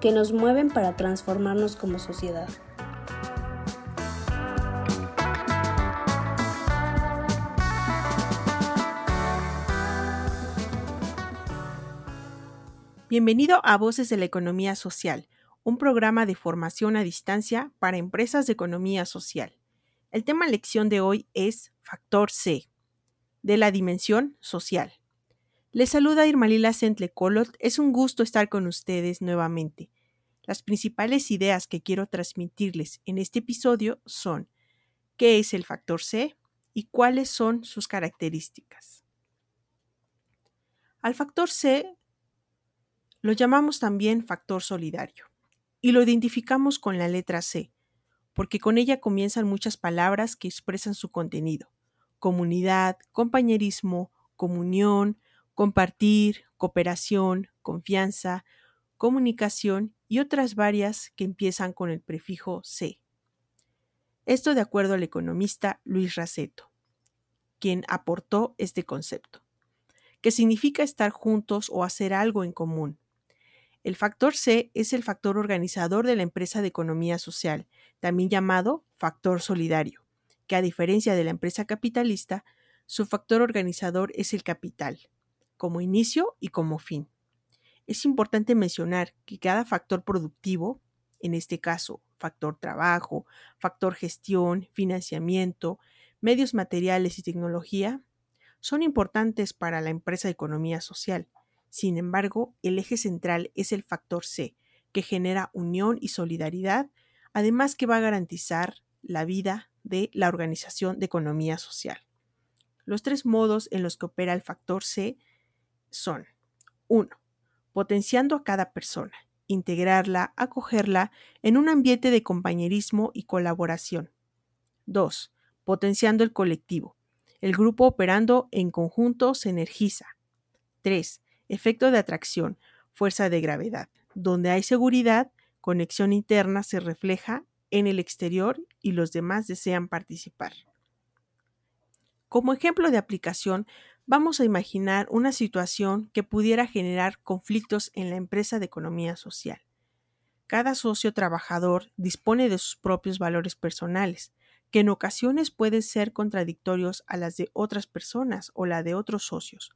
que nos mueven para transformarnos como sociedad. Bienvenido a Voces de la Economía Social, un programa de formación a distancia para empresas de economía social. El tema lección de hoy es Factor C, de la dimensión social. Les saluda Irmalila Sentlecolot, es un gusto estar con ustedes nuevamente. Las principales ideas que quiero transmitirles en este episodio son qué es el factor C y cuáles son sus características. Al factor C lo llamamos también factor solidario y lo identificamos con la letra C, porque con ella comienzan muchas palabras que expresan su contenido comunidad, compañerismo, comunión, compartir, cooperación, confianza, comunicación y otras varias que empiezan con el prefijo C. Esto de acuerdo al economista Luis Raceto, quien aportó este concepto, que significa estar juntos o hacer algo en común. El factor C es el factor organizador de la empresa de economía social, también llamado factor solidario que a diferencia de la empresa capitalista, su factor organizador es el capital, como inicio y como fin. Es importante mencionar que cada factor productivo, en este caso factor trabajo, factor gestión, financiamiento, medios materiales y tecnología, son importantes para la empresa de economía social. Sin embargo, el eje central es el factor C, que genera unión y solidaridad, además que va a garantizar la vida de la Organización de Economía Social. Los tres modos en los que opera el factor C son 1. Potenciando a cada persona, integrarla, acogerla en un ambiente de compañerismo y colaboración. 2. Potenciando el colectivo. El grupo operando en conjunto se energiza. 3. Efecto de atracción, fuerza de gravedad. Donde hay seguridad, conexión interna se refleja en el exterior y los demás desean participar. Como ejemplo de aplicación, vamos a imaginar una situación que pudiera generar conflictos en la empresa de economía social. Cada socio trabajador dispone de sus propios valores personales, que en ocasiones pueden ser contradictorios a las de otras personas o la de otros socios.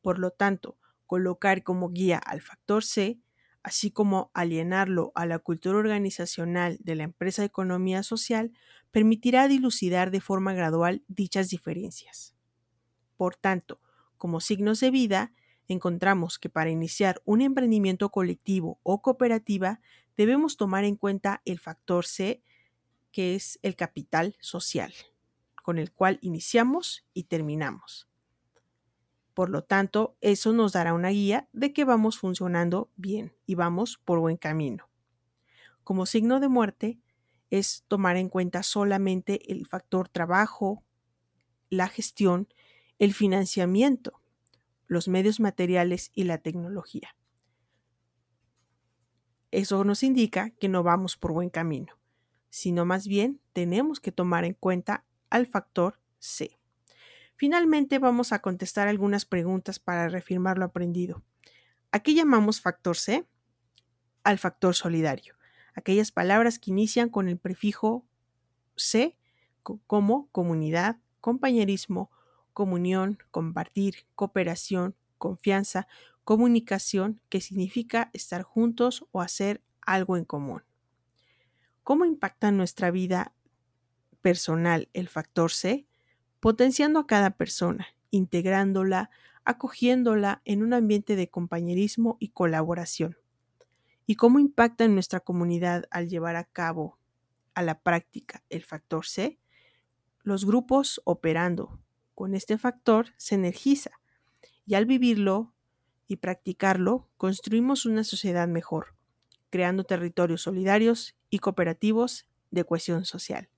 Por lo tanto, colocar como guía al factor C así como alienarlo a la cultura organizacional de la empresa de economía social, permitirá dilucidar de forma gradual dichas diferencias. Por tanto, como signos de vida, encontramos que para iniciar un emprendimiento colectivo o cooperativa debemos tomar en cuenta el factor C, que es el capital social, con el cual iniciamos y terminamos. Por lo tanto, eso nos dará una guía de que vamos funcionando bien y vamos por buen camino. Como signo de muerte, es tomar en cuenta solamente el factor trabajo, la gestión, el financiamiento, los medios materiales y la tecnología. Eso nos indica que no vamos por buen camino, sino más bien tenemos que tomar en cuenta al factor C. Finalmente vamos a contestar algunas preguntas para reafirmar lo aprendido. ¿A qué llamamos factor C? Al factor solidario. Aquellas palabras que inician con el prefijo C como comunidad, compañerismo, comunión, compartir, cooperación, confianza, comunicación, que significa estar juntos o hacer algo en común. ¿Cómo impacta nuestra vida personal el factor C? Potenciando a cada persona, integrándola, acogiéndola en un ambiente de compañerismo y colaboración. ¿Y cómo impacta en nuestra comunidad al llevar a cabo a la práctica el factor C? Los grupos operando con este factor se energiza y al vivirlo y practicarlo construimos una sociedad mejor, creando territorios solidarios y cooperativos de cohesión social.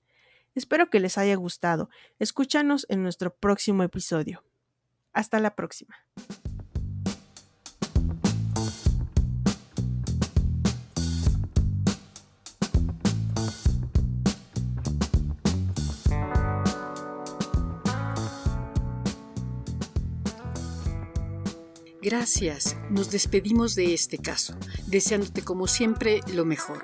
Espero que les haya gustado. Escúchanos en nuestro próximo episodio. Hasta la próxima. Gracias. Nos despedimos de este caso, deseándote como siempre lo mejor.